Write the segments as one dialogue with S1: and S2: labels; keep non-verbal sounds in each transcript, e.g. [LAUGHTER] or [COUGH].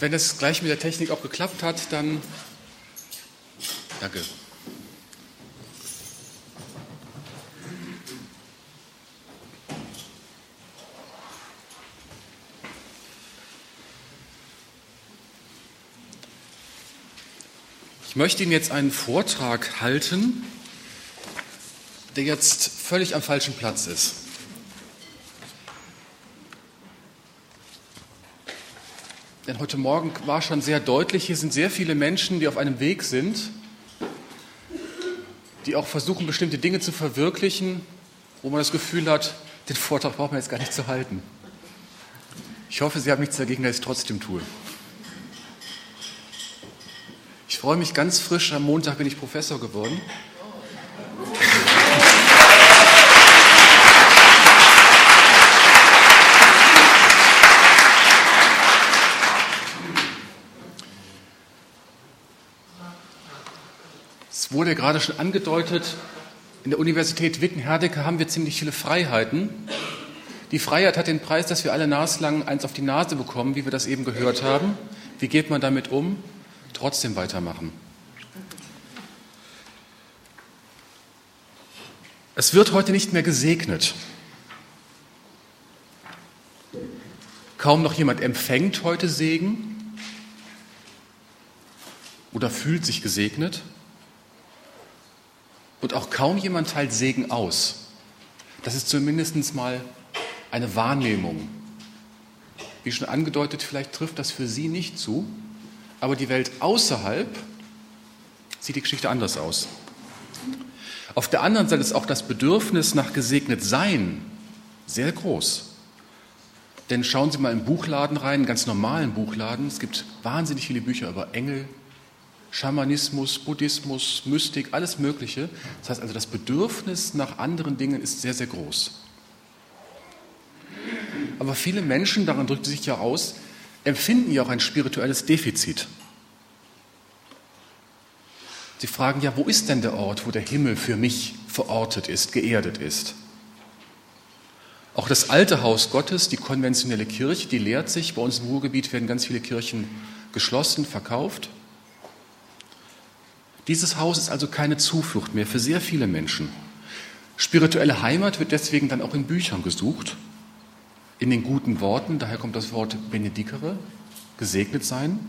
S1: Wenn es gleich mit der Technik auch geklappt hat, dann danke. Ich möchte Ihnen jetzt einen Vortrag halten, der jetzt völlig am falschen Platz ist. Denn heute Morgen war schon sehr deutlich, hier sind sehr viele Menschen, die auf einem Weg sind, die auch versuchen, bestimmte Dinge zu verwirklichen, wo man das Gefühl hat, den Vortrag braucht man jetzt gar nicht zu halten. Ich hoffe, Sie haben nichts dagegen, dass ich es trotzdem tue. Ich freue mich ganz frisch, am Montag bin ich Professor geworden. Es wurde gerade schon angedeutet, in der Universität Witten-Herdecke haben wir ziemlich viele Freiheiten. Die Freiheit hat den Preis, dass wir alle naslang eins auf die Nase bekommen, wie wir das eben gehört haben. Wie geht man damit um? trotzdem weitermachen. Es wird heute nicht mehr gesegnet. Kaum noch jemand empfängt heute Segen oder fühlt sich gesegnet. Und auch kaum jemand teilt Segen aus. Das ist zumindest mal eine Wahrnehmung. Wie schon angedeutet, vielleicht trifft das für Sie nicht zu. Aber die Welt außerhalb sieht die Geschichte anders aus. Auf der anderen Seite ist auch das Bedürfnis nach gesegnet sein sehr groß. Denn schauen Sie mal im Buchladen rein, einen ganz normalen Buchladen. Es gibt wahnsinnig viele Bücher über Engel, Schamanismus, Buddhismus, Mystik, alles Mögliche. Das heißt also, das Bedürfnis nach anderen Dingen ist sehr, sehr groß. Aber viele Menschen, daran drückt sich ja aus, empfinden ja auch ein spirituelles Defizit. Sie fragen ja, wo ist denn der Ort, wo der Himmel für mich verortet ist, geerdet ist? Auch das alte Haus Gottes, die konventionelle Kirche, die lehrt sich. Bei uns im Ruhrgebiet werden ganz viele Kirchen geschlossen, verkauft. Dieses Haus ist also keine Zuflucht mehr für sehr viele Menschen. Spirituelle Heimat wird deswegen dann auch in Büchern gesucht in den guten Worten, daher kommt das Wort benedicere, gesegnet sein.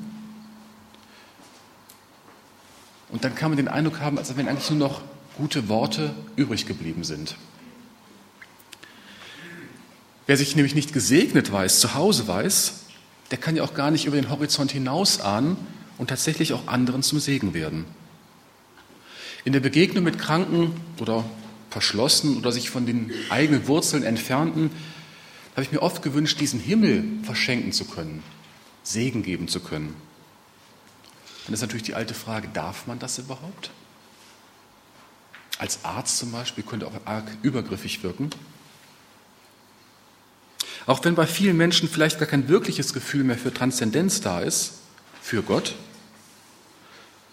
S1: Und dann kann man den Eindruck haben, als wenn eigentlich nur noch gute Worte übrig geblieben sind. Wer sich nämlich nicht gesegnet weiß, zu Hause weiß, der kann ja auch gar nicht über den Horizont hinaus ahnen und tatsächlich auch anderen zum Segen werden. In der Begegnung mit Kranken oder verschlossenen oder sich von den eigenen Wurzeln entfernten habe ich mir oft gewünscht, diesen Himmel verschenken zu können, Segen geben zu können. Dann ist natürlich die alte Frage, darf man das überhaupt? Als Arzt zum Beispiel könnte auch arg übergriffig wirken. Auch wenn bei vielen Menschen vielleicht gar kein wirkliches Gefühl mehr für Transzendenz da ist, für Gott,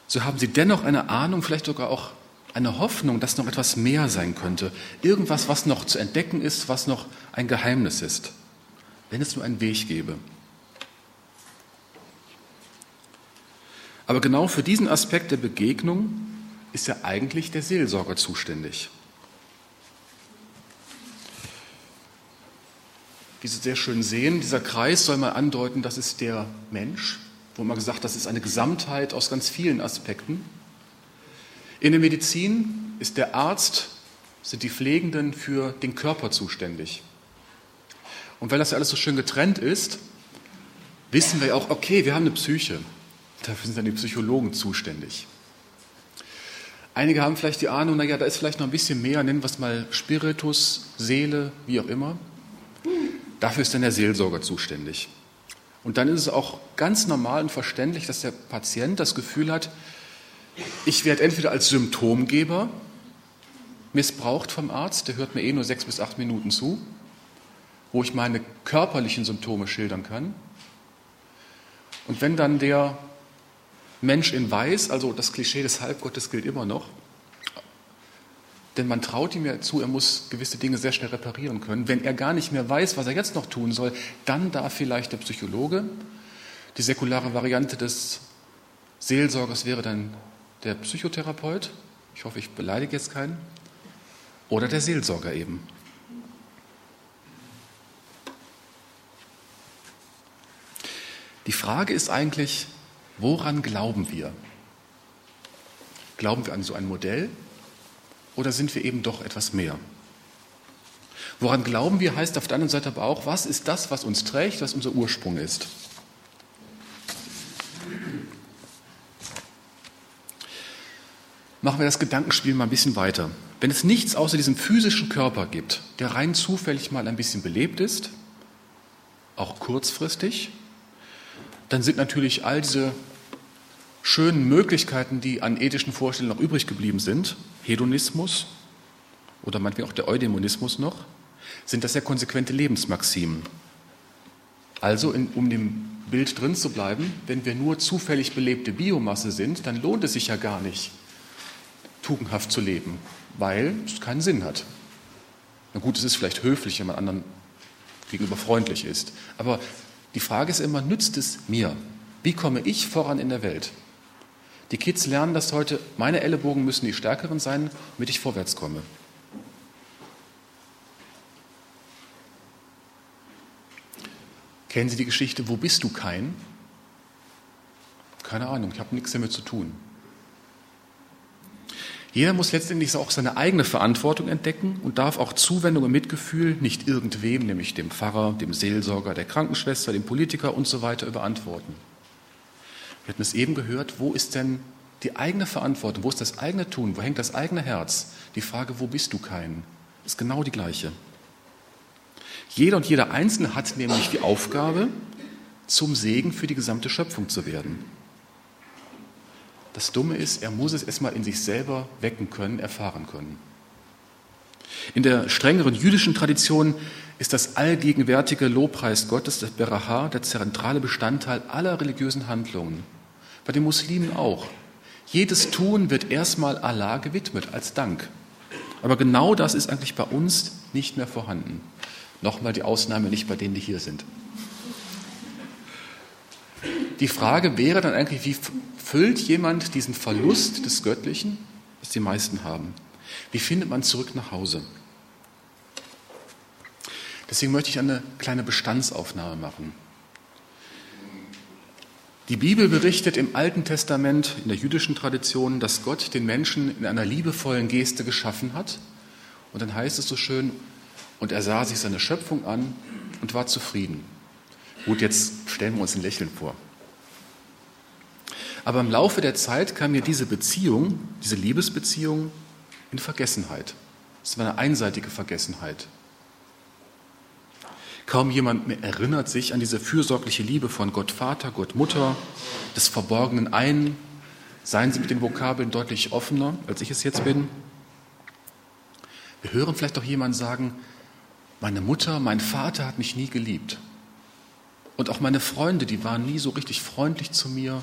S1: so haben sie dennoch eine Ahnung, vielleicht sogar auch eine Hoffnung, dass noch etwas mehr sein könnte. Irgendwas, was noch zu entdecken ist, was noch ein Geheimnis ist. Wenn es nur einen Weg gäbe. Aber genau für diesen Aspekt der Begegnung ist ja eigentlich der Seelsorger zuständig. Wie Sie sehr schön sehen, dieser Kreis soll mal andeuten, das ist der Mensch, wo man gesagt, das ist eine Gesamtheit aus ganz vielen Aspekten. In der Medizin ist der Arzt, sind die Pflegenden für den Körper zuständig. Und weil das ja alles so schön getrennt ist, wissen wir auch, okay, wir haben eine Psyche. Dafür sind dann die Psychologen zuständig. Einige haben vielleicht die Ahnung, naja, da ist vielleicht noch ein bisschen mehr, nennen wir es mal Spiritus, Seele, wie auch immer. Dafür ist dann der Seelsorger zuständig. Und dann ist es auch ganz normal und verständlich, dass der Patient das Gefühl hat, ich werde entweder als Symptomgeber missbraucht vom Arzt, der hört mir eh nur sechs bis acht Minuten zu, wo ich meine körperlichen Symptome schildern kann. Und wenn dann der Mensch in Weiß, also das Klischee des Halbgottes gilt immer noch, denn man traut ihm ja zu, er muss gewisse Dinge sehr schnell reparieren können. Wenn er gar nicht mehr weiß, was er jetzt noch tun soll, dann darf vielleicht der Psychologe Die säkulare Variante des Seelsorgers wäre dann der Psychotherapeut. Ich hoffe, ich beleidige jetzt keinen. Oder der Seelsorger eben. Die Frage ist eigentlich, woran glauben wir? Glauben wir an so ein Modell oder sind wir eben doch etwas mehr? Woran glauben wir heißt auf der anderen Seite aber auch, was ist das, was uns trägt, was unser Ursprung ist? Machen wir das Gedankenspiel mal ein bisschen weiter. Wenn es nichts außer diesem physischen Körper gibt, der rein zufällig mal ein bisschen belebt ist, auch kurzfristig, dann sind natürlich all diese schönen Möglichkeiten, die an ethischen Vorstellungen noch übrig geblieben sind, Hedonismus oder meinetwegen auch der Eudämonismus noch, sind das ja konsequente Lebensmaximen. Also, in, um dem Bild drin zu bleiben, wenn wir nur zufällig belebte Biomasse sind, dann lohnt es sich ja gar nicht, tugendhaft zu leben, weil es keinen Sinn hat. Na gut, es ist vielleicht höflich, wenn man anderen gegenüber freundlich ist. Aber die Frage ist immer, nützt es mir? Wie komme ich voran in der Welt? Die Kids lernen das heute, meine Ellenbogen müssen die stärkeren sein, damit ich vorwärts komme. Kennen Sie die Geschichte, wo bist du kein? Keine Ahnung, ich habe nichts damit zu tun. Jeder muss letztendlich auch seine eigene Verantwortung entdecken und darf auch Zuwendung und Mitgefühl nicht irgendwem, nämlich dem Pfarrer, dem Seelsorger, der Krankenschwester, dem Politiker und so weiter überantworten. Wir hatten es eben gehört, wo ist denn die eigene Verantwortung, wo ist das eigene Tun, wo hängt das eigene Herz? Die Frage, wo bist du kein, ist genau die gleiche. Jeder und jeder Einzelne hat nämlich die Aufgabe, zum Segen für die gesamte Schöpfung zu werden. Das Dumme ist, er muss es erstmal in sich selber wecken können, erfahren können. In der strengeren jüdischen Tradition ist das allgegenwärtige Lobpreis Gottes, das Beraha, der zentrale Bestandteil aller religiösen Handlungen. Bei den Muslimen auch. Jedes Tun wird erstmal Allah gewidmet als Dank. Aber genau das ist eigentlich bei uns nicht mehr vorhanden. Nochmal die Ausnahme nicht bei denen, die hier sind. Die Frage wäre dann eigentlich, wie füllt jemand diesen Verlust des Göttlichen, was die meisten haben? Wie findet man zurück nach Hause? Deswegen möchte ich eine kleine Bestandsaufnahme machen. Die Bibel berichtet im Alten Testament, in der jüdischen Tradition, dass Gott den Menschen in einer liebevollen Geste geschaffen hat. Und dann heißt es so schön, und er sah sich seine Schöpfung an und war zufrieden. Gut, jetzt stellen wir uns ein Lächeln vor. Aber im Laufe der Zeit kam mir diese Beziehung, diese Liebesbeziehung in Vergessenheit. Es war eine einseitige Vergessenheit. Kaum jemand mehr erinnert sich an diese fürsorgliche Liebe von Gott Vater, Gott Mutter, des verborgenen Einen. Seien Sie mit den Vokabeln deutlich offener, als ich es jetzt bin. Wir hören vielleicht auch jemanden sagen, meine Mutter, mein Vater hat mich nie geliebt. Und auch meine Freunde, die waren nie so richtig freundlich zu mir.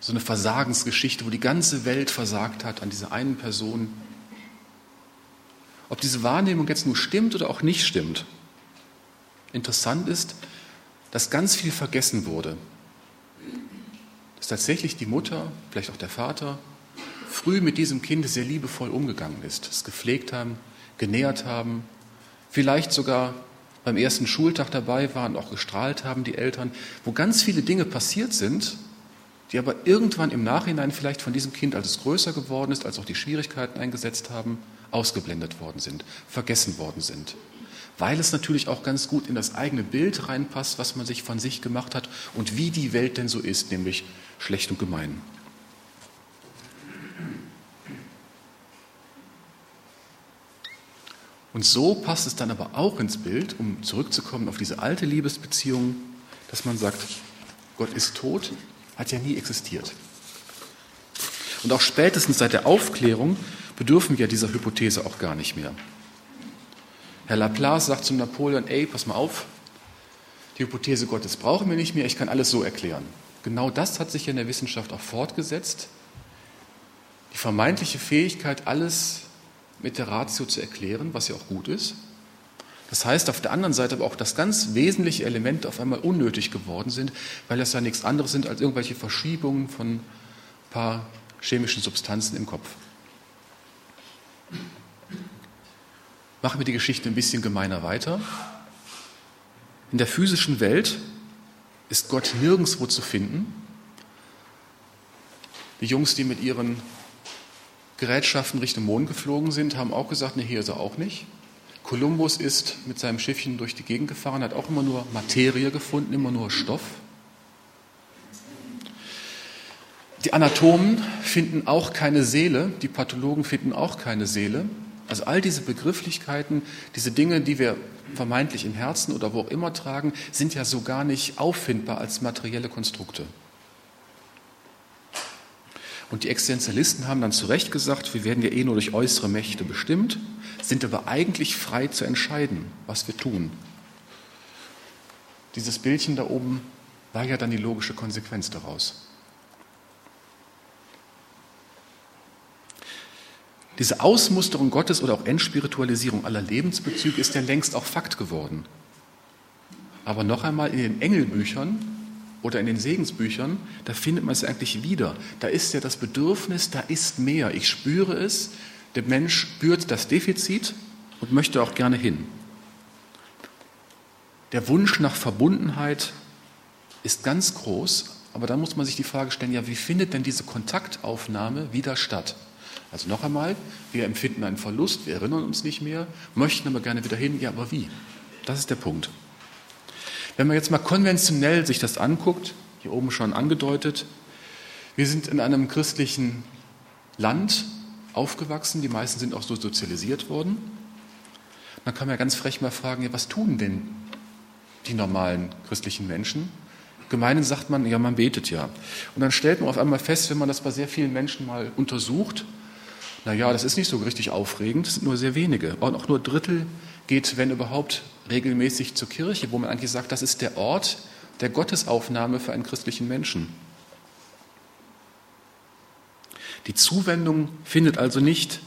S1: So eine Versagensgeschichte, wo die ganze Welt versagt hat an dieser einen Person. Ob diese Wahrnehmung jetzt nur stimmt oder auch nicht stimmt. Interessant ist, dass ganz viel vergessen wurde. Dass tatsächlich die Mutter, vielleicht auch der Vater, früh mit diesem Kind sehr liebevoll umgegangen ist, es gepflegt haben, genährt haben, vielleicht sogar beim ersten Schultag dabei waren, auch gestrahlt haben, die Eltern, wo ganz viele Dinge passiert sind, die aber irgendwann im Nachhinein vielleicht von diesem Kind, als es größer geworden ist, als auch die Schwierigkeiten eingesetzt haben, ausgeblendet worden sind, vergessen worden sind. Weil es natürlich auch ganz gut in das eigene Bild reinpasst, was man sich von sich gemacht hat und wie die Welt denn so ist, nämlich schlecht und gemein. Und so passt es dann aber auch ins Bild, um zurückzukommen auf diese alte Liebesbeziehung, dass man sagt, Gott ist tot, hat ja nie existiert. Und auch spätestens seit der Aufklärung bedürfen wir dieser Hypothese auch gar nicht mehr. Herr Laplace sagt zu Napoleon, ey, pass mal auf, die Hypothese Gottes brauchen wir nicht mehr, ich kann alles so erklären. Genau das hat sich in der Wissenschaft auch fortgesetzt. Die vermeintliche Fähigkeit, alles mit der Ratio zu erklären, was ja auch gut ist. Das heißt auf der anderen Seite aber auch, dass ganz wesentliche Elemente auf einmal unnötig geworden sind, weil das ja nichts anderes sind als irgendwelche Verschiebungen von ein paar chemischen Substanzen im Kopf. Machen wir die Geschichte ein bisschen gemeiner weiter. In der physischen Welt ist Gott nirgendwo zu finden. Die Jungs, die mit ihren Gerätschaften Richtung Mond geflogen sind, haben auch gesagt, nee, hier ist er auch nicht. Kolumbus ist mit seinem Schiffchen durch die Gegend gefahren, hat auch immer nur Materie gefunden, immer nur Stoff. Die Anatomen finden auch keine Seele, die Pathologen finden auch keine Seele. Also all diese Begrifflichkeiten, diese Dinge, die wir vermeintlich im Herzen oder wo auch immer tragen, sind ja so gar nicht auffindbar als materielle Konstrukte. Und die Existenzialisten haben dann zu Recht gesagt, wir werden ja eh nur durch äußere Mächte bestimmt, sind aber eigentlich frei zu entscheiden, was wir tun. Dieses Bildchen da oben war ja dann die logische Konsequenz daraus. Diese Ausmusterung Gottes oder auch Entspiritualisierung aller Lebensbezüge ist ja längst auch Fakt geworden. Aber noch einmal in den Engelbüchern oder in den Segensbüchern, da findet man es eigentlich wieder. Da ist ja das Bedürfnis, da ist mehr. Ich spüre es, der Mensch spürt das Defizit und möchte auch gerne hin. Der Wunsch nach Verbundenheit ist ganz groß, aber da muss man sich die Frage stellen, ja, wie findet denn diese Kontaktaufnahme wieder statt? Also noch einmal, wir empfinden einen Verlust, wir erinnern uns nicht mehr, möchten aber gerne wieder hin, ja, aber wie? Das ist der Punkt. Wenn man jetzt mal konventionell sich das anguckt, hier oben schon angedeutet, wir sind in einem christlichen Land aufgewachsen, die meisten sind auch so sozialisiert worden. Dann kann man ja ganz frech mal fragen, ja, was tun denn die normalen christlichen Menschen? Gemeinen sagt man, ja, man betet ja. Und dann stellt man auf einmal fest, wenn man das bei sehr vielen Menschen mal untersucht, naja, das ist nicht so richtig aufregend, es sind nur sehr wenige. Und auch nur Drittel geht, wenn überhaupt, regelmäßig zur Kirche, wo man eigentlich sagt, das ist der Ort der Gottesaufnahme für einen christlichen Menschen. Die Zuwendung findet also nicht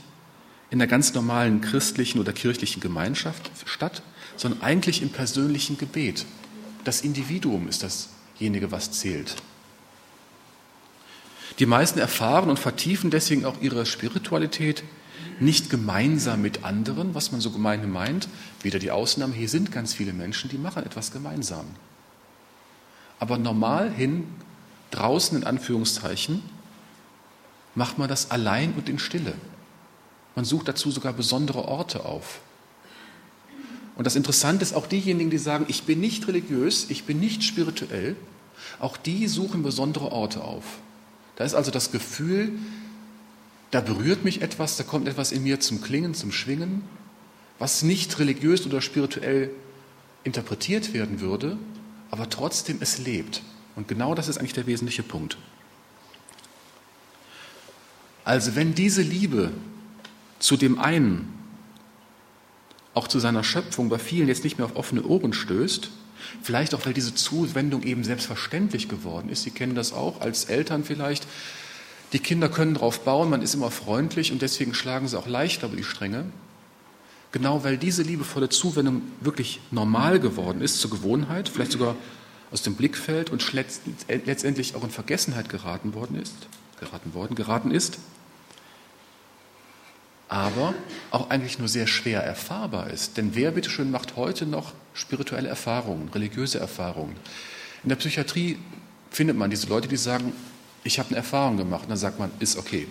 S1: in der ganz normalen christlichen oder kirchlichen Gemeinschaft statt, sondern eigentlich im persönlichen Gebet. Das Individuum ist dasjenige, was zählt. Die meisten erfahren und vertiefen deswegen auch ihre Spiritualität nicht gemeinsam mit anderen, was man so gemein meint. Wieder die Ausnahme, hier sind ganz viele Menschen, die machen etwas gemeinsam. Aber normal hin, draußen in Anführungszeichen, macht man das allein und in Stille. Man sucht dazu sogar besondere Orte auf. Und das Interessante ist, auch diejenigen, die sagen, ich bin nicht religiös, ich bin nicht spirituell, auch die suchen besondere Orte auf. Da ist also das Gefühl, da berührt mich etwas, da kommt etwas in mir zum Klingen, zum Schwingen, was nicht religiös oder spirituell interpretiert werden würde, aber trotzdem es lebt. Und genau das ist eigentlich der wesentliche Punkt. Also wenn diese Liebe zu dem einen, auch zu seiner Schöpfung bei vielen jetzt nicht mehr auf offene Ohren stößt, vielleicht auch weil diese Zuwendung eben selbstverständlich geworden ist, Sie kennen das auch als Eltern vielleicht, die Kinder können darauf bauen, man ist immer freundlich und deswegen schlagen sie auch leichter über die Stränge. Genau weil diese liebevolle Zuwendung wirklich normal geworden ist, zur Gewohnheit, vielleicht sogar aus dem Blickfeld und letztendlich auch in Vergessenheit geraten worden ist, geraten worden, geraten ist, aber auch eigentlich nur sehr schwer erfahrbar ist. Denn wer bitteschön macht heute noch spirituelle Erfahrungen, religiöse Erfahrungen? In der Psychiatrie findet man diese Leute, die sagen, ich habe eine Erfahrung gemacht. Und dann sagt man, ist okay.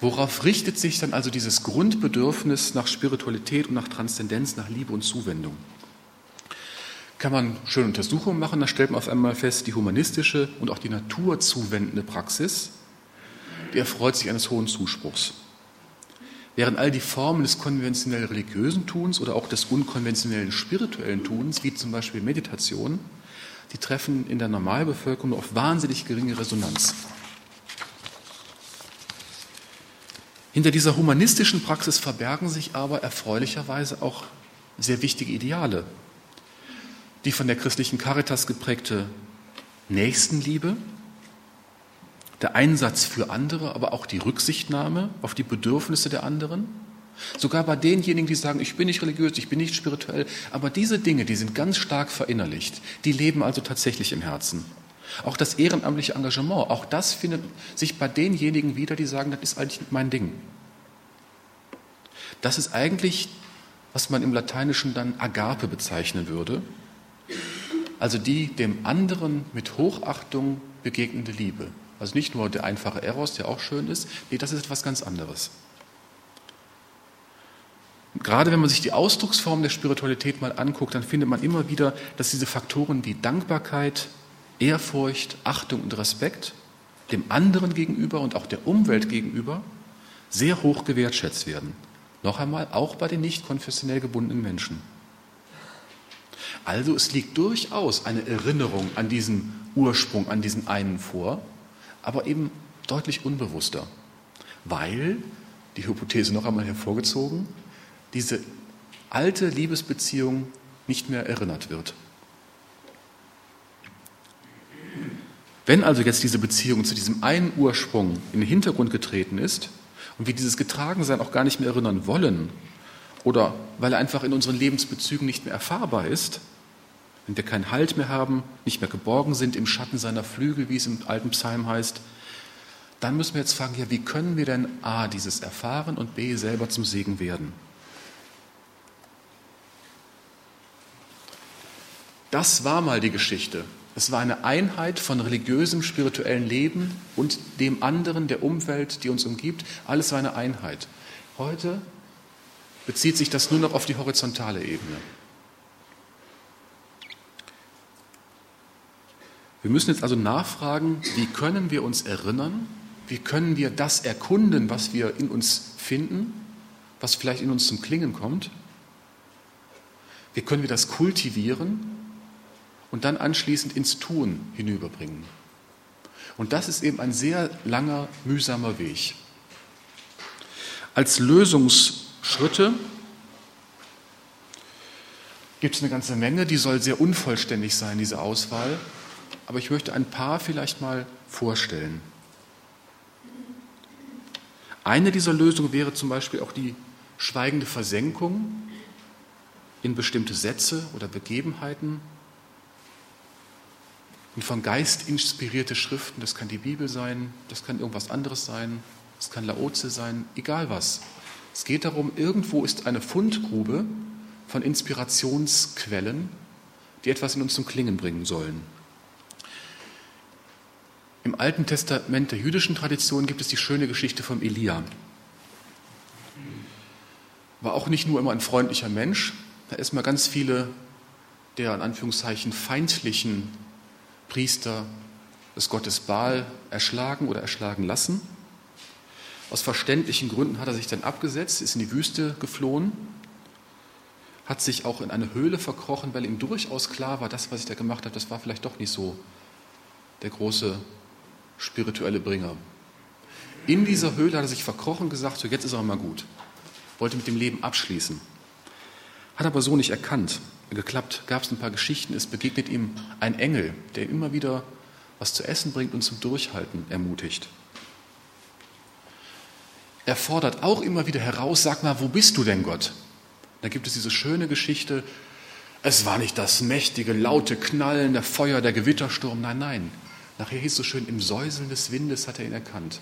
S1: Worauf richtet sich dann also dieses Grundbedürfnis nach Spiritualität und nach Transzendenz, nach Liebe und Zuwendung? Kann man schöne Untersuchungen machen, da stellt man auf einmal fest, die humanistische und auch die naturzuwendende Praxis, die erfreut sich eines hohen Zuspruchs. Während all die Formen des konventionell religiösen Tuns oder auch des unkonventionellen spirituellen Tuns, wie zum Beispiel Meditation, die treffen in der Normalbevölkerung auf wahnsinnig geringe Resonanz. Hinter dieser humanistischen Praxis verbergen sich aber erfreulicherweise auch sehr wichtige Ideale. Die von der christlichen Caritas geprägte Nächstenliebe, der Einsatz für andere, aber auch die Rücksichtnahme auf die Bedürfnisse der anderen. Sogar bei denjenigen, die sagen, ich bin nicht religiös, ich bin nicht spirituell, aber diese Dinge, die sind ganz stark verinnerlicht, die leben also tatsächlich im Herzen. Auch das ehrenamtliche Engagement, auch das findet sich bei denjenigen wieder, die sagen, das ist eigentlich mein Ding. Das ist eigentlich, was man im Lateinischen dann Agape bezeichnen würde, also die dem anderen mit Hochachtung begegnende Liebe. Also nicht nur der einfache Eros, der auch schön ist, nee, das ist etwas ganz anderes. Gerade wenn man sich die Ausdrucksform der Spiritualität mal anguckt, dann findet man immer wieder, dass diese Faktoren wie Dankbarkeit, Ehrfurcht, Achtung und Respekt dem anderen gegenüber und auch der Umwelt gegenüber sehr hoch gewertschätzt werden. Noch einmal, auch bei den nicht konfessionell gebundenen Menschen. Also es liegt durchaus eine Erinnerung an diesen Ursprung, an diesen einen vor, aber eben deutlich unbewusster, weil, die Hypothese noch einmal hervorgezogen, diese alte Liebesbeziehung nicht mehr erinnert wird. Wenn also jetzt diese Beziehung zu diesem einen Ursprung in den Hintergrund getreten ist und wir dieses Getragensein auch gar nicht mehr erinnern wollen oder weil er einfach in unseren Lebensbezügen nicht mehr erfahrbar ist, wenn wir keinen Halt mehr haben, nicht mehr geborgen sind im Schatten seiner Flügel, wie es im alten Psalm heißt, dann müssen wir jetzt fragen, ja, wie können wir denn A, dieses erfahren und B, selber zum Segen werden? Das war mal die Geschichte. Es war eine Einheit von religiösem, spirituellem Leben und dem anderen, der Umwelt, die uns umgibt. Alles war eine Einheit. Heute bezieht sich das nur noch auf die horizontale Ebene. Wir müssen jetzt also nachfragen, wie können wir uns erinnern, wie können wir das erkunden, was wir in uns finden, was vielleicht in uns zum Klingen kommt, wie können wir das kultivieren und dann anschließend ins Tun hinüberbringen. Und das ist eben ein sehr langer, mühsamer Weg. Als Lösungsschritte gibt es eine ganze Menge, die soll sehr unvollständig sein, diese Auswahl aber ich möchte ein paar vielleicht mal vorstellen. Eine dieser Lösungen wäre zum Beispiel auch die schweigende Versenkung in bestimmte Sätze oder Begebenheiten. Und von Geist inspirierte Schriften, das kann die Bibel sein, das kann irgendwas anderes sein, das kann Laoze sein, egal was. Es geht darum, irgendwo ist eine Fundgrube von Inspirationsquellen, die etwas in uns zum Klingen bringen sollen. Im Alten Testament der jüdischen Tradition gibt es die schöne Geschichte vom Elia. War auch nicht nur immer ein freundlicher Mensch, da ist mal ganz viele der in Anführungszeichen feindlichen Priester des Gottes Baal erschlagen oder erschlagen lassen. Aus verständlichen Gründen hat er sich dann abgesetzt, ist in die Wüste geflohen, hat sich auch in eine Höhle verkrochen, weil ihm durchaus klar war, das, was ich da gemacht habe, das war vielleicht doch nicht so der große spirituelle Bringer. In dieser Höhle hat er sich verkrochen und gesagt, so jetzt ist er mal gut. Wollte mit dem Leben abschließen. Hat aber so nicht erkannt. Geklappt, gab es ein paar Geschichten. Es begegnet ihm ein Engel, der immer wieder was zu essen bringt und zum Durchhalten ermutigt. Er fordert auch immer wieder heraus, sag mal, wo bist du denn Gott? Da gibt es diese schöne Geschichte, es war nicht das mächtige, laute Knallen, der Feuer, der Gewittersturm, nein, nein, Nachher hieß es so schön, im Säuseln des Windes hat er ihn erkannt.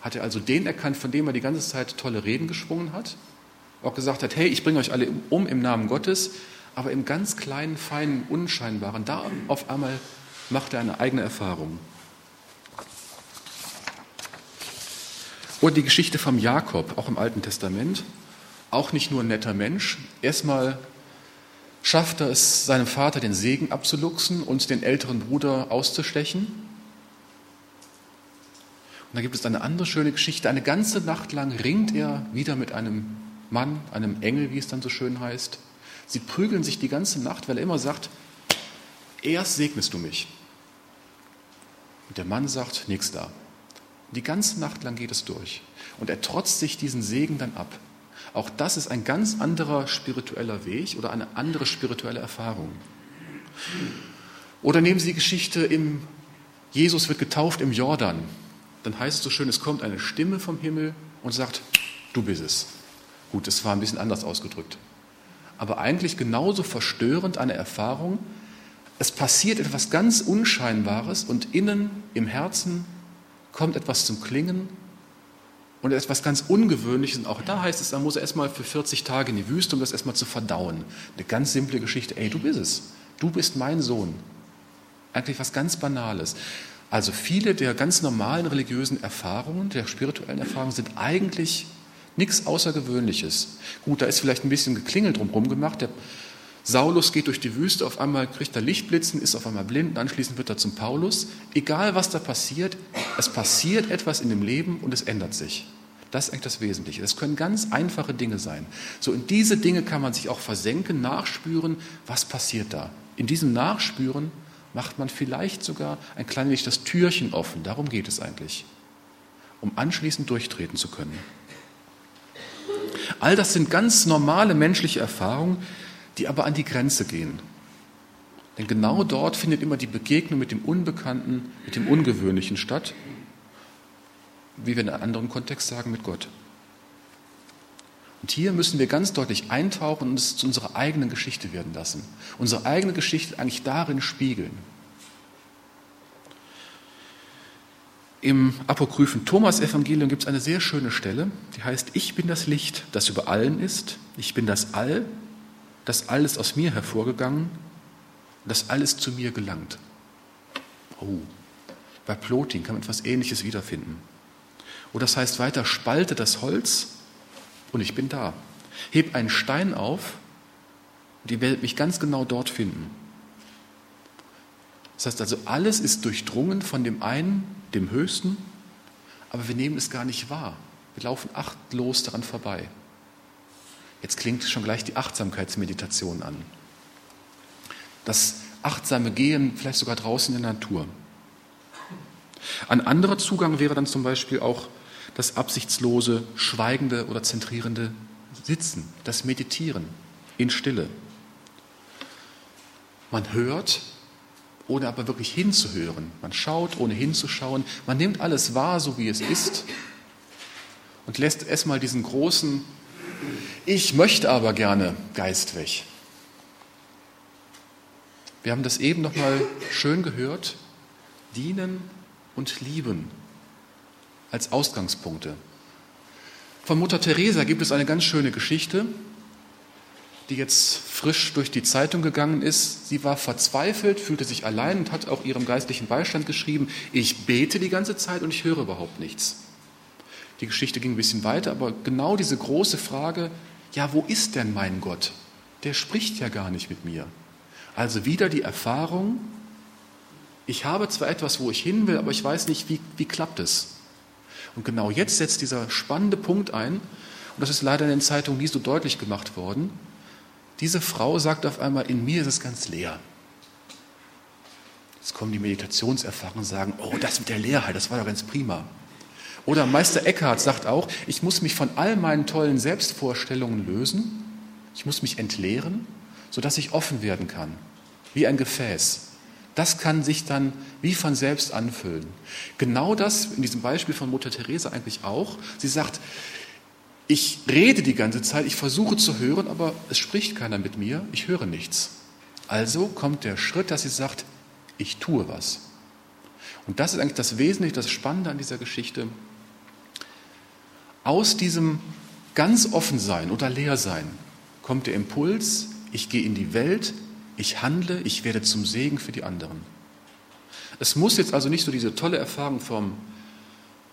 S1: Hat er also den erkannt, von dem er die ganze Zeit tolle Reden geschwungen hat? Auch gesagt hat, hey, ich bringe euch alle um im Namen Gottes, aber im ganz kleinen, feinen, unscheinbaren, da auf einmal macht er eine eigene Erfahrung. Oder die Geschichte vom Jakob, auch im Alten Testament. Auch nicht nur ein netter Mensch. Erstmal schafft er es, seinem Vater den Segen abzuluxen und den älteren Bruder auszustechen. Und da gibt es eine andere schöne Geschichte. Eine ganze Nacht lang ringt er wieder mit einem Mann, einem Engel, wie es dann so schön heißt. Sie prügeln sich die ganze Nacht, weil er immer sagt, erst segnest du mich. Und der Mann sagt, nichts da. Die ganze Nacht lang geht es durch. Und er trotzt sich diesen Segen dann ab. Auch das ist ein ganz anderer spiritueller Weg oder eine andere spirituelle Erfahrung. Oder nehmen Sie die Geschichte im Jesus wird getauft im Jordan, dann heißt es so schön, es kommt eine Stimme vom Himmel und sagt, du bist es. Gut, das war ein bisschen anders ausgedrückt. Aber eigentlich genauso verstörend eine Erfahrung. Es passiert etwas ganz Unscheinbares und innen im Herzen kommt etwas zum Klingen und etwas ganz Ungewöhnliches. Und auch da heißt es, da muss er erstmal für 40 Tage in die Wüste, um das erstmal zu verdauen. Eine ganz simple Geschichte. Ey, du bist es. Du bist mein Sohn. Eigentlich was ganz Banales. Also viele der ganz normalen religiösen Erfahrungen, der spirituellen Erfahrungen sind eigentlich nichts Außergewöhnliches. Gut, da ist vielleicht ein bisschen geklingelt drumherum gemacht. Der Saulus geht durch die Wüste, auf einmal kriegt er Lichtblitzen, ist auf einmal blind und anschließend wird er zum Paulus. Egal was da passiert, es passiert etwas in dem Leben und es ändert sich. Das ist eigentlich das Wesentliche. Das können ganz einfache Dinge sein. So in diese Dinge kann man sich auch versenken, nachspüren, was passiert da. In diesem Nachspüren macht man vielleicht sogar ein klein wenig das Türchen offen. Darum geht es eigentlich, um anschließend durchtreten zu können. All das sind ganz normale menschliche Erfahrungen, die aber an die Grenze gehen. Denn genau dort findet immer die Begegnung mit dem Unbekannten, mit dem Ungewöhnlichen statt, wie wir in einem anderen Kontext sagen, mit Gott. Und hier müssen wir ganz deutlich eintauchen und es zu unserer eigenen Geschichte werden lassen. Unsere eigene Geschichte eigentlich darin spiegeln. Im apokryphen Thomas-Evangelium gibt es eine sehr schöne Stelle, die heißt, ich bin das Licht, das über allen ist, ich bin das All, das alles aus mir hervorgegangen, das alles zu mir gelangt. Oh, bei Plotin kann man etwas Ähnliches wiederfinden. Oder das heißt weiter, spalte das Holz und ich bin da. Heb einen Stein auf und ihr werdet mich ganz genau dort finden. Das heißt also, alles ist durchdrungen von dem einen, dem Höchsten, aber wir nehmen es gar nicht wahr. Wir laufen achtlos daran vorbei. Jetzt klingt schon gleich die Achtsamkeitsmeditation an. Das achtsame Gehen, vielleicht sogar draußen in der Natur. Ein anderer Zugang wäre dann zum Beispiel auch das absichtslose, schweigende oder zentrierende Sitzen, das Meditieren in Stille. Man hört, ohne aber wirklich hinzuhören. Man schaut, ohne hinzuschauen. Man nimmt alles wahr, so wie es ist und lässt erstmal diesen großen Ich möchte aber gerne Geist weg. Wir haben das eben noch mal schön gehört. Dienen und lieben als Ausgangspunkte. Von Mutter Teresa gibt es eine ganz schöne Geschichte, die jetzt frisch durch die Zeitung gegangen ist. Sie war verzweifelt, fühlte sich allein und hat auch ihrem geistlichen Beistand geschrieben, ich bete die ganze Zeit und ich höre überhaupt nichts. Die Geschichte ging ein bisschen weiter, aber genau diese große Frage, ja, wo ist denn mein Gott? Der spricht ja gar nicht mit mir. Also wieder die Erfahrung, ich habe zwar etwas, wo ich hin will, aber ich weiß nicht, wie, wie klappt es. Und genau jetzt setzt dieser spannende Punkt ein, und das ist leider in den Zeitungen nie so deutlich gemacht worden. Diese Frau sagt auf einmal, in mir ist es ganz leer. Jetzt kommen die Meditationserfahrungen und sagen, oh, das mit der Leerheit, das war doch ganz prima. Oder Meister Eckhart sagt auch, ich muss mich von all meinen tollen Selbstvorstellungen lösen, ich muss mich entleeren, sodass ich offen werden kann, wie ein Gefäß. Das kann sich dann wie von selbst anfüllen. Genau das in diesem Beispiel von Mutter Teresa eigentlich auch. Sie sagt, ich rede die ganze Zeit, ich versuche zu hören, aber es spricht keiner mit mir, ich höre nichts. Also kommt der Schritt, dass sie sagt, ich tue was. Und das ist eigentlich das Wesentliche, das Spannende an dieser Geschichte. Aus diesem ganz offen sein oder leer sein kommt der Impuls, ich gehe in die Welt, ich handle, ich werde zum Segen für die anderen. Es muss jetzt also nicht so diese tolle Erfahrung vom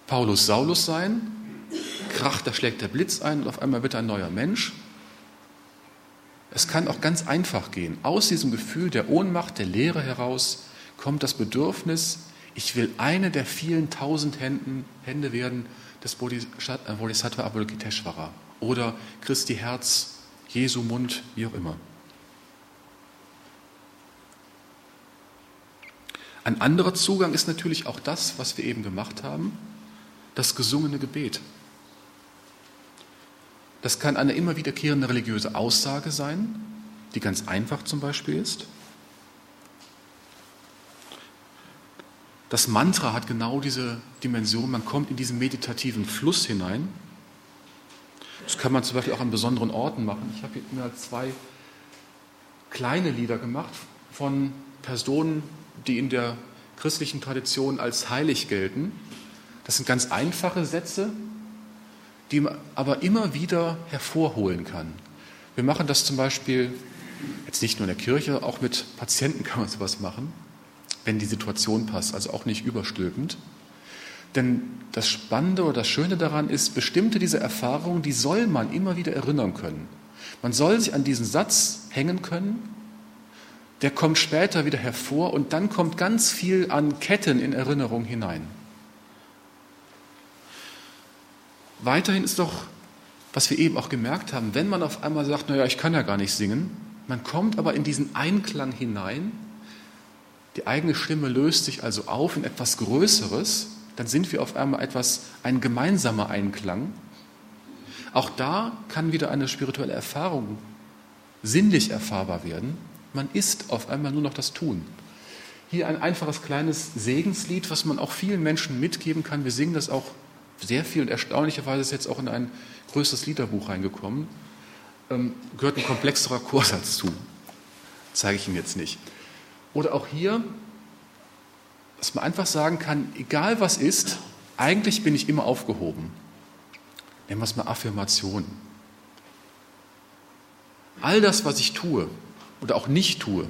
S1: Paulus Saulus sein, kracht, da schlägt der Blitz ein und auf einmal wird er ein neuer Mensch. Es kann auch ganz einfach gehen. Aus diesem Gefühl der Ohnmacht, der Leere heraus kommt das Bedürfnis, ich will eine der vielen tausend Händen, Hände werden des Bodhisattva Avalokiteshvara oder Christi Herz, Jesu Mund, wie auch immer. Ein anderer Zugang ist natürlich auch das, was wir eben gemacht haben, das gesungene Gebet. Das kann eine immer wiederkehrende religiöse Aussage sein, die ganz einfach zum Beispiel ist. Das Mantra hat genau diese Dimension. Man kommt in diesen meditativen Fluss hinein. Das kann man zum Beispiel auch an besonderen Orten machen. Ich habe mir zwei kleine Lieder gemacht von Personen, die in der christlichen Tradition als heilig gelten. Das sind ganz einfache Sätze, die man aber immer wieder hervorholen kann. Wir machen das zum Beispiel jetzt nicht nur in der Kirche, auch mit Patienten kann man sowas machen wenn die Situation passt, also auch nicht überstülpend. Denn das Spannende oder das Schöne daran ist, bestimmte diese Erfahrungen, die soll man immer wieder erinnern können. Man soll sich an diesen Satz hängen können, der kommt später wieder hervor und dann kommt ganz viel an Ketten in Erinnerung hinein. Weiterhin ist doch, was wir eben auch gemerkt haben, wenn man auf einmal sagt, naja, ich kann ja gar nicht singen, man kommt aber in diesen Einklang hinein die eigene Stimme löst sich also auf in etwas Größeres, dann sind wir auf einmal etwas, ein gemeinsamer Einklang. Auch da kann wieder eine spirituelle Erfahrung sinnlich erfahrbar werden. Man ist auf einmal nur noch das Tun. Hier ein einfaches kleines Segenslied, was man auch vielen Menschen mitgeben kann. Wir singen das auch sehr viel und erstaunlicherweise ist jetzt auch in ein größeres Liederbuch reingekommen. Ähm, gehört ein komplexerer Chorsatz zu. Zeige ich Ihnen jetzt nicht. Oder auch hier, dass man einfach sagen kann, egal was ist, eigentlich bin ich immer aufgehoben. Nennen wir es mal Affirmation. All das, was ich tue oder auch nicht tue,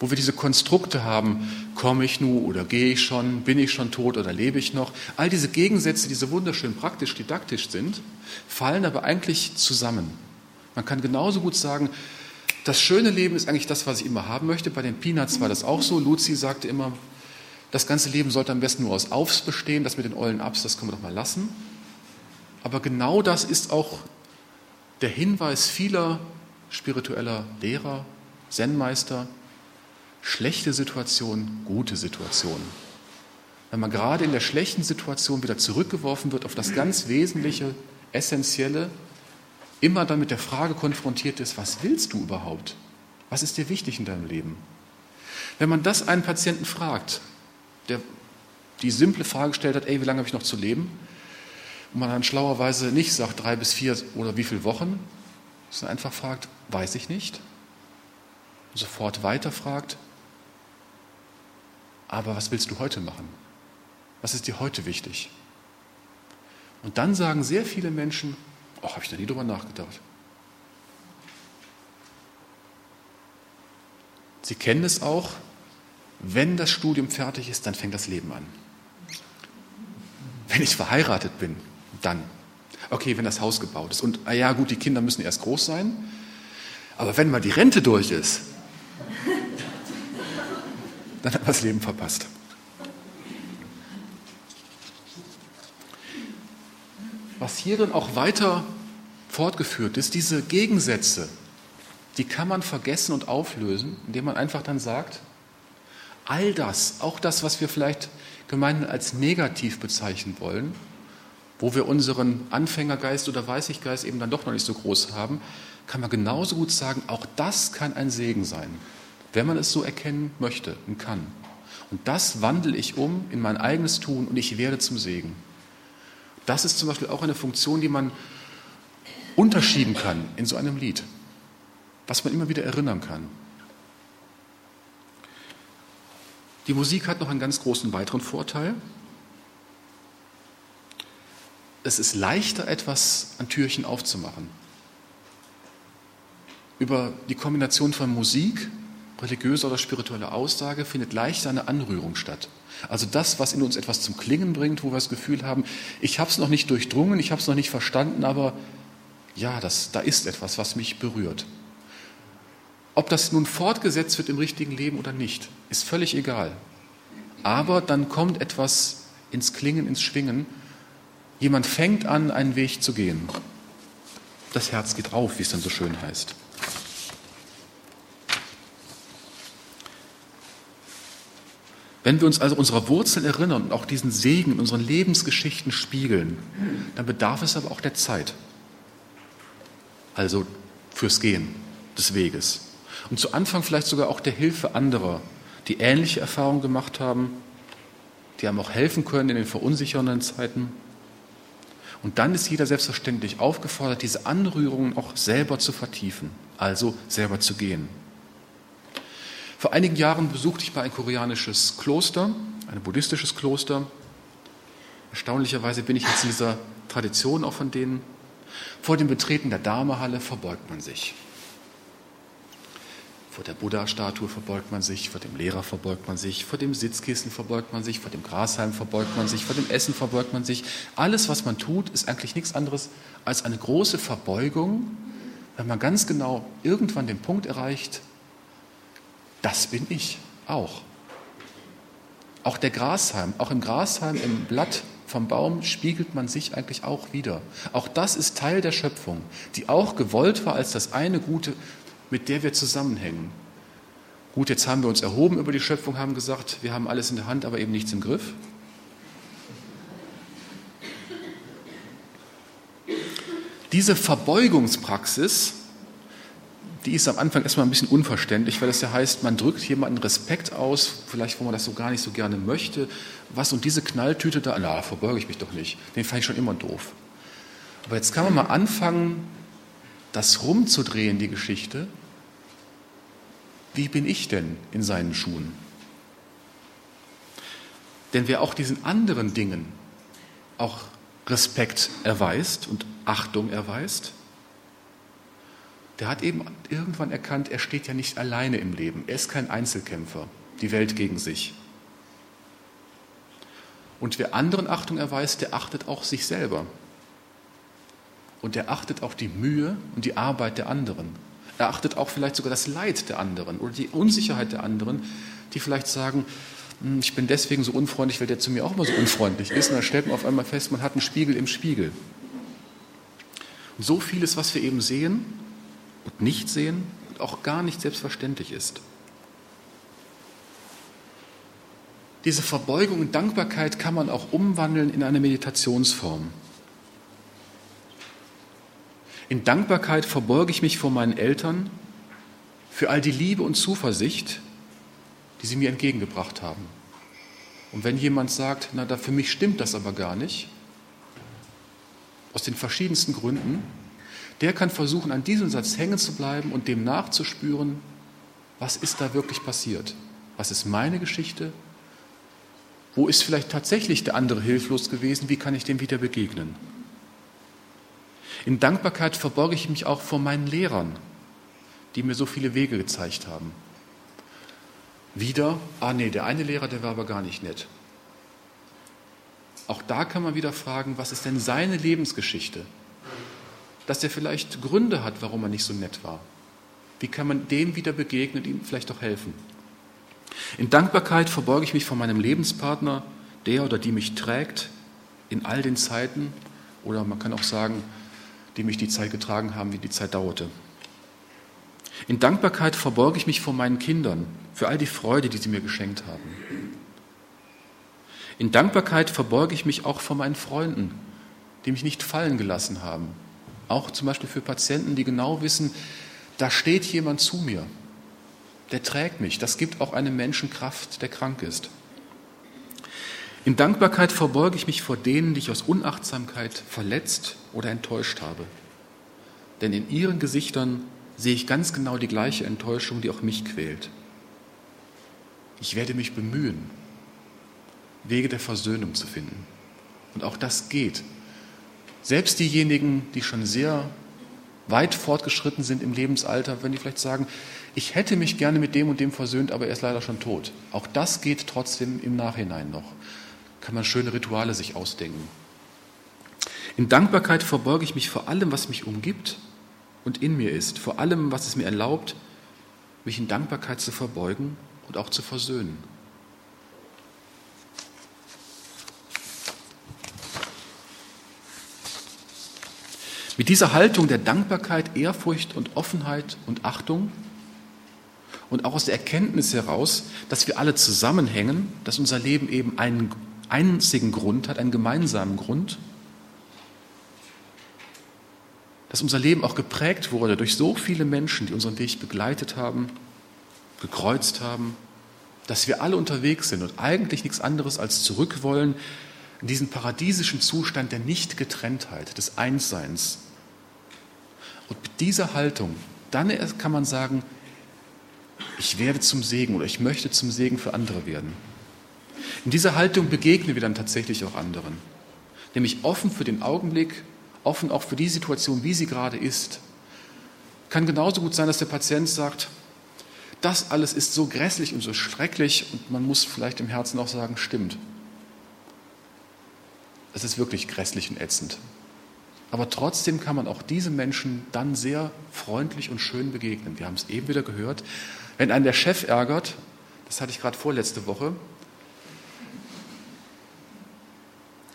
S1: wo wir diese Konstrukte haben, komme ich nu oder gehe ich schon, bin ich schon tot oder lebe ich noch, all diese Gegensätze, die so wunderschön praktisch didaktisch sind, fallen aber eigentlich zusammen. Man kann genauso gut sagen, das schöne Leben ist eigentlich das, was ich immer haben möchte. Bei den Peanuts war das auch so. Luzi sagte immer, das ganze Leben sollte am besten nur aus Aufs bestehen. Das mit den ollen Ups, das können wir doch mal lassen. Aber genau das ist auch der Hinweis vieler spiritueller Lehrer, Zen-Meister. Schlechte Situation, gute Situation. Wenn man gerade in der schlechten Situation wieder zurückgeworfen wird auf das ganz Wesentliche, Essentielle, immer dann mit der Frage konfrontiert ist, was willst du überhaupt? Was ist dir wichtig in deinem Leben? Wenn man das einen Patienten fragt, der die simple Frage gestellt hat, ey, wie lange habe ich noch zu leben? Und man dann schlauerweise nicht sagt, drei bis vier oder wie viele Wochen, sondern einfach fragt, weiß ich nicht. Und sofort weiterfragt, aber was willst du heute machen? Was ist dir heute wichtig? Und dann sagen sehr viele Menschen, Ach, habe ich da nie drüber nachgedacht. Sie kennen es auch, wenn das Studium fertig ist, dann fängt das Leben an. Wenn ich verheiratet bin, dann. Okay, wenn das Haus gebaut ist. Und ah ja, gut, die Kinder müssen erst groß sein. Aber wenn mal die Rente durch ist, [LAUGHS] dann hat man das Leben verpasst. Was hierin auch weiter fortgeführt ist, diese Gegensätze, die kann man vergessen und auflösen, indem man einfach dann sagt, all das, auch das, was wir vielleicht gemeinhin als negativ bezeichnen wollen, wo wir unseren Anfängergeist oder Weißiggeist eben dann doch noch nicht so groß haben, kann man genauso gut sagen, auch das kann ein Segen sein, wenn man es so erkennen möchte und kann. Und das wandle ich um in mein eigenes Tun und ich werde zum Segen. Das ist zum Beispiel auch eine Funktion, die man unterschieben kann in so einem Lied, was man immer wieder erinnern kann. Die Musik hat noch einen ganz großen weiteren Vorteil. Es ist leichter, etwas an Türchen aufzumachen. Über die Kombination von Musik religiöse oder spirituelle Aussage findet leicht eine Anrührung statt. Also das, was in uns etwas zum Klingen bringt, wo wir das Gefühl haben, ich habe es noch nicht durchdrungen, ich habe es noch nicht verstanden, aber ja, das, da ist etwas, was mich berührt. Ob das nun fortgesetzt wird im richtigen Leben oder nicht, ist völlig egal. Aber dann kommt etwas ins Klingen, ins Schwingen. Jemand fängt an, einen Weg zu gehen. Das Herz geht auf, wie es dann so schön heißt. Wenn wir uns also unserer Wurzeln erinnern und auch diesen Segen in unseren Lebensgeschichten spiegeln, dann bedarf es aber auch der Zeit. Also fürs Gehen des Weges. Und zu Anfang vielleicht sogar auch der Hilfe anderer, die ähnliche Erfahrungen gemacht haben die einem auch helfen können in den verunsichernden Zeiten. Und dann ist jeder selbstverständlich aufgefordert, diese Anrührungen auch selber zu vertiefen, also selber zu gehen. Vor einigen Jahren besuchte ich mal ein koreanisches Kloster, ein buddhistisches Kloster. Erstaunlicherweise bin ich jetzt in dieser Tradition auch von denen. Vor dem Betreten der Dharma-Halle verbeugt man sich. Vor der Buddha-Statue verbeugt man sich, vor dem Lehrer verbeugt man sich, vor dem Sitzkissen verbeugt man sich, vor dem Grashalm verbeugt man sich, vor dem Essen verbeugt man sich. Alles, was man tut, ist eigentlich nichts anderes als eine große Verbeugung, wenn man ganz genau irgendwann den Punkt erreicht, das bin ich auch. Auch der Grashalm, auch im Grashalm, im Blatt vom Baum spiegelt man sich eigentlich auch wieder. Auch das ist Teil der Schöpfung, die auch gewollt war als das eine Gute mit der wir zusammenhängen. Gut, jetzt haben wir uns erhoben über die Schöpfung, haben gesagt, wir haben alles in der Hand, aber eben nichts im Griff. Diese Verbeugungspraxis, die ist am Anfang erstmal ein bisschen unverständlich, weil das ja heißt, man drückt jemanden Respekt aus, vielleicht wo man das so gar nicht so gerne möchte. Was und diese Knalltüte da, na, verbeuge ich mich doch nicht. Den fand ich schon immer doof. Aber jetzt kann man mal anfangen, das rumzudrehen, die Geschichte, wie bin ich denn in seinen Schuhen? Denn wer auch diesen anderen Dingen auch Respekt erweist und Achtung erweist, der hat eben irgendwann erkannt, er steht ja nicht alleine im Leben. Er ist kein Einzelkämpfer, die Welt gegen sich. Und wer anderen Achtung erweist, der achtet auch sich selber. Und der achtet auch die Mühe und die Arbeit der anderen. Er achtet auch vielleicht sogar das Leid der anderen oder die Unsicherheit der anderen, die vielleicht sagen, hm, ich bin deswegen so unfreundlich, weil der zu mir auch immer so unfreundlich ist. Und dann stellt man auf einmal fest, man hat einen Spiegel im Spiegel. Und so vieles, was wir eben sehen und nicht sehen und auch gar nicht selbstverständlich ist. Diese Verbeugung und Dankbarkeit kann man auch umwandeln in eine Meditationsform. In Dankbarkeit verbeuge ich mich vor meinen Eltern für all die Liebe und Zuversicht, die sie mir entgegengebracht haben. Und wenn jemand sagt, na, da für mich stimmt das aber gar nicht, aus den verschiedensten Gründen, der kann versuchen, an diesem Satz hängen zu bleiben und dem nachzuspüren, was ist da wirklich passiert? Was ist meine Geschichte? Wo ist vielleicht tatsächlich der andere hilflos gewesen? Wie kann ich dem wieder begegnen? In Dankbarkeit verborge ich mich auch vor meinen Lehrern, die mir so viele Wege gezeigt haben. Wieder, ah nee, der eine Lehrer, der war aber gar nicht nett. Auch da kann man wieder fragen, was ist denn seine Lebensgeschichte? Dass er vielleicht Gründe hat, warum er nicht so nett war. Wie kann man dem wieder begegnen und ihm vielleicht auch helfen? In Dankbarkeit verborge ich mich vor meinem Lebenspartner, der oder die mich trägt in all den Zeiten. Oder man kann auch sagen, die mich die Zeit getragen haben, wie die Zeit dauerte. In Dankbarkeit verborge ich mich vor meinen Kindern für all die Freude, die sie mir geschenkt haben. In Dankbarkeit verborge ich mich auch vor meinen Freunden, die mich nicht fallen gelassen haben. Auch zum Beispiel für Patienten, die genau wissen, da steht jemand zu mir, der trägt mich. Das gibt auch einem Menschen Kraft, der krank ist. In Dankbarkeit verbeuge ich mich vor denen, die ich aus Unachtsamkeit verletzt oder enttäuscht habe. Denn in ihren Gesichtern sehe ich ganz genau die gleiche Enttäuschung, die auch mich quält. Ich werde mich bemühen, Wege der Versöhnung zu finden. Und auch das geht. Selbst diejenigen, die schon sehr weit fortgeschritten sind im Lebensalter, wenn die vielleicht sagen, ich hätte mich gerne mit dem und dem versöhnt, aber er ist leider schon tot. Auch das geht trotzdem im Nachhinein noch kann man schöne Rituale sich ausdenken. In Dankbarkeit verbeuge ich mich vor allem, was mich umgibt und in mir ist, vor allem, was es mir erlaubt, mich in Dankbarkeit zu verbeugen und auch zu versöhnen. Mit dieser Haltung der Dankbarkeit, Ehrfurcht und Offenheit und Achtung und auch aus der Erkenntnis heraus, dass wir alle zusammenhängen, dass unser Leben eben einen einzigen Grund hat, einen gemeinsamen Grund, dass unser Leben auch geprägt wurde durch so viele Menschen, die unseren Weg begleitet haben, gekreuzt haben, dass wir alle unterwegs sind und eigentlich nichts anderes als zurück wollen in diesen paradiesischen Zustand der Nichtgetrenntheit, des Einsseins. Und mit dieser Haltung, dann erst kann man sagen, ich werde zum Segen oder ich möchte zum Segen für andere werden. In dieser Haltung begegnen wir dann tatsächlich auch anderen, nämlich offen für den Augenblick, offen auch für die Situation, wie sie gerade ist. Kann genauso gut sein, dass der Patient sagt, das alles ist so grässlich und so schrecklich und man muss vielleicht im Herzen auch sagen, stimmt. Es ist wirklich grässlich und ätzend. Aber trotzdem kann man auch diesem Menschen dann sehr freundlich und schön begegnen. Wir haben es eben wieder gehört. Wenn einen der Chef ärgert, das hatte ich gerade vorletzte Woche,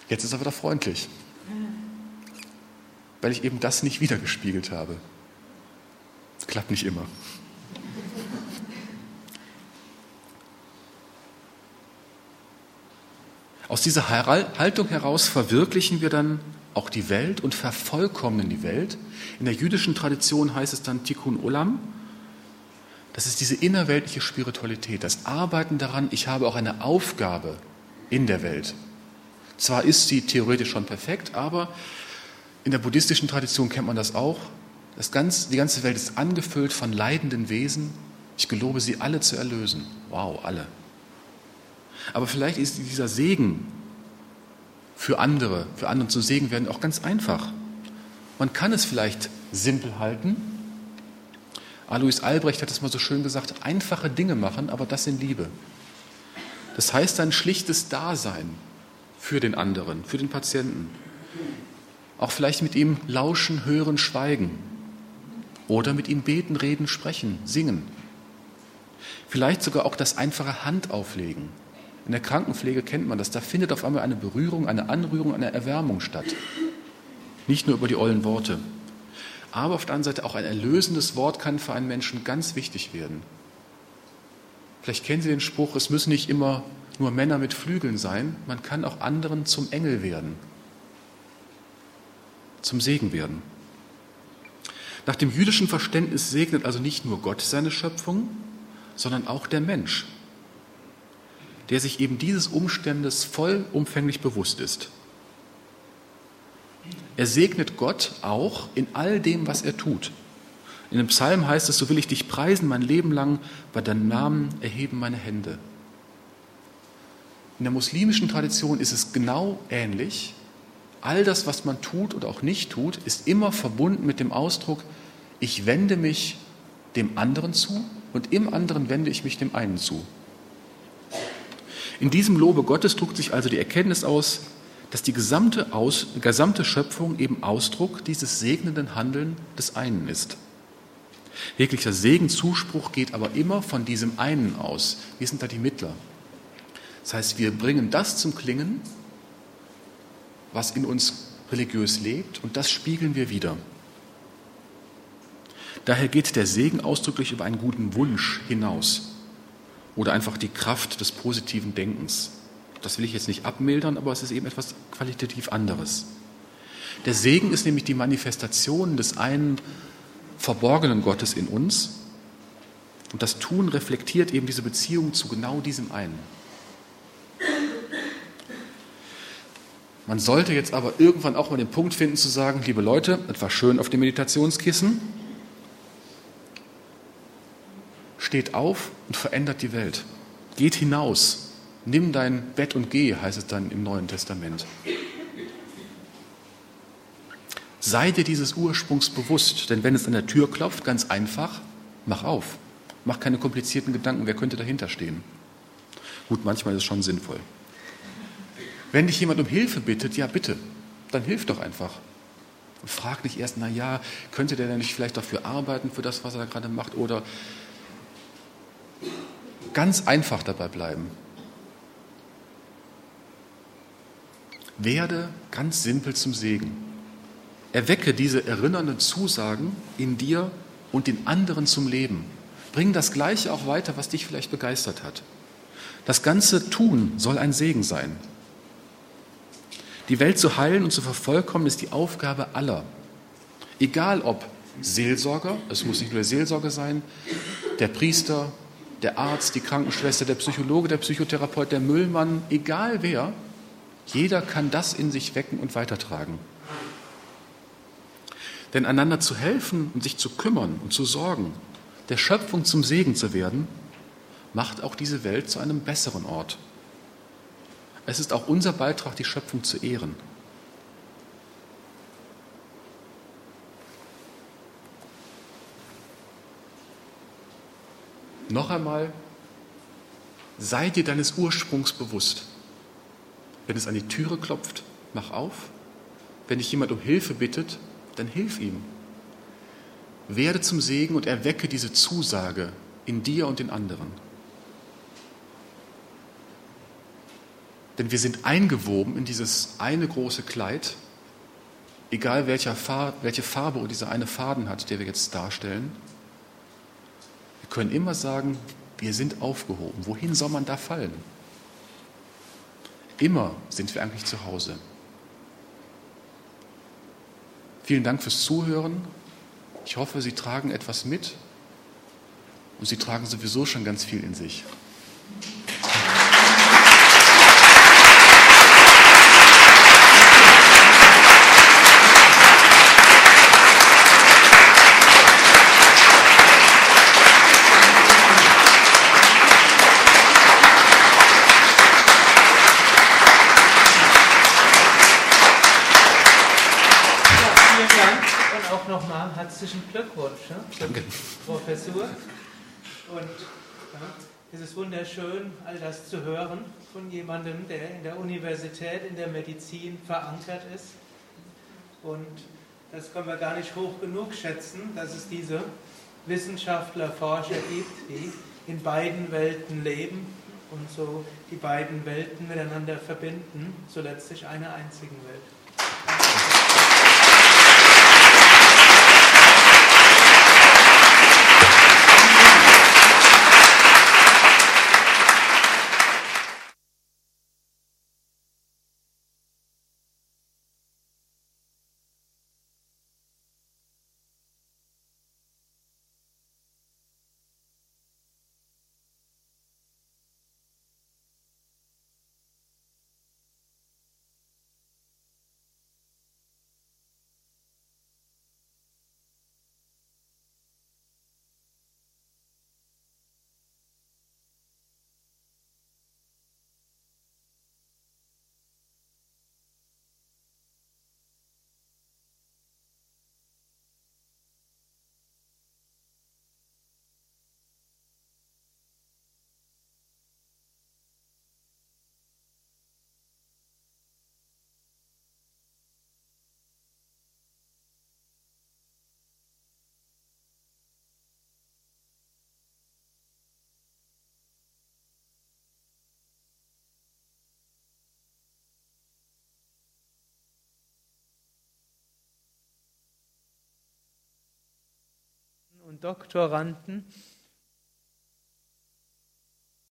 S1: jetzt ist er wieder freundlich, weil ich eben das nicht wiedergespiegelt habe. Klappt nicht immer. Aus dieser Haltung heraus verwirklichen wir dann auch die Welt und vervollkommnen die Welt. In der jüdischen Tradition heißt es dann Tikkun Olam. Das ist diese innerweltliche Spiritualität, das Arbeiten daran, ich habe auch eine Aufgabe in der Welt. Zwar ist sie theoretisch schon perfekt, aber in der buddhistischen Tradition kennt man das auch. Das ganz, die ganze Welt ist angefüllt von leidenden Wesen. Ich gelobe sie alle zu erlösen. Wow, alle. Aber vielleicht ist dieser Segen für andere, für andere zu Segen werden auch ganz einfach. Man kann es vielleicht simpel halten. Alois Albrecht hat es mal so schön gesagt, einfache Dinge machen, aber das in Liebe. Das heißt ein schlichtes Dasein für den anderen, für den Patienten. Auch vielleicht mit ihm lauschen, hören, schweigen. Oder mit ihm beten, reden, sprechen, singen. Vielleicht sogar auch das einfache Handauflegen in der Krankenpflege kennt man das. Da findet auf einmal eine Berührung, eine Anrührung, eine Erwärmung statt. Nicht nur über die ollen Worte. Aber auf der anderen Seite auch ein erlösendes Wort kann für einen Menschen ganz wichtig werden. Vielleicht kennen Sie den Spruch, es müssen nicht immer nur Männer mit Flügeln sein, man kann auch anderen zum Engel werden, zum Segen werden. Nach dem jüdischen Verständnis segnet also nicht nur Gott seine Schöpfung, sondern auch der Mensch der sich eben dieses Umstandes vollumfänglich bewusst ist. Er segnet Gott auch in all dem, was er tut. In dem Psalm heißt es, so will ich dich preisen mein Leben lang, bei deinem Namen erheben meine Hände. In der muslimischen Tradition ist es genau ähnlich. All das, was man tut oder auch nicht tut, ist immer verbunden mit dem Ausdruck, ich wende mich dem anderen zu und im anderen wende ich mich dem einen zu. In diesem Lobe Gottes drückt sich also die Erkenntnis aus, dass die gesamte, aus, gesamte Schöpfung eben Ausdruck dieses segnenden Handeln des einen ist. Jeglicher Segenzuspruch geht aber immer von diesem einen aus. Wir sind da die Mittler. Das heißt, wir bringen das zum Klingen, was in uns religiös lebt, und das spiegeln wir wieder. Daher geht der Segen ausdrücklich über einen guten Wunsch hinaus oder einfach die Kraft des positiven Denkens. Das will ich jetzt nicht abmildern, aber es ist eben etwas qualitativ anderes. Der Segen ist nämlich die Manifestation des einen verborgenen Gottes in uns. Und das Tun reflektiert eben diese Beziehung zu genau diesem einen. Man sollte jetzt aber irgendwann auch mal den Punkt finden zu sagen, liebe Leute, etwas schön auf dem Meditationskissen, steht auf und verändert die Welt. Geht hinaus, nimm dein Bett und geh, heißt es dann im Neuen Testament. Sei dir dieses Ursprungs bewusst, denn wenn es an der Tür klopft, ganz einfach, mach auf. Mach keine komplizierten Gedanken, wer könnte dahinter stehen. Gut, manchmal ist es schon sinnvoll. Wenn dich jemand um Hilfe bittet, ja bitte, dann hilf doch einfach. Und frag nicht erst, na ja, könnte der denn nicht vielleicht dafür arbeiten, für das, was er da gerade macht, oder ganz einfach dabei bleiben. Werde ganz simpel zum Segen. Erwecke diese erinnernden Zusagen in dir und den anderen zum Leben. Bring das Gleiche auch weiter, was dich vielleicht begeistert hat. Das ganze Tun soll ein Segen sein. Die Welt zu heilen und zu vervollkommen ist die Aufgabe aller. Egal ob Seelsorger, es muss nicht nur der Seelsorger sein, der Priester, der Arzt, die Krankenschwester, der Psychologe, der Psychotherapeut, der Müllmann, egal wer, jeder kann das in sich wecken und weitertragen. Denn einander zu helfen und sich zu kümmern und zu sorgen, der Schöpfung zum Segen zu werden, macht auch diese Welt zu einem besseren Ort. Es ist auch unser Beitrag, die Schöpfung zu ehren. Noch einmal, sei dir deines Ursprungs bewusst. Wenn es an die Türe klopft, mach auf. Wenn dich jemand um Hilfe bittet, dann hilf ihm. Werde zum Segen und erwecke diese Zusage in dir und in anderen. Denn wir sind eingewoben in dieses eine große Kleid, egal welche Farbe dieser eine Faden hat, der wir jetzt darstellen. Können immer sagen, wir sind aufgehoben. Wohin soll man da fallen? Immer sind wir eigentlich zu Hause. Vielen Dank fürs Zuhören. Ich hoffe, Sie tragen etwas mit und Sie tragen sowieso schon ganz viel in sich.
S2: Glückwunsch ja, zur Professur. Und ja, es ist wunderschön, all das zu hören von jemandem, der in der Universität, in der Medizin verankert ist. Und das können wir gar nicht hoch genug schätzen, dass es diese Wissenschaftler, Forscher gibt, die in beiden Welten leben und so die beiden Welten miteinander verbinden, zu letztlich einer einzigen Welt. Doktoranden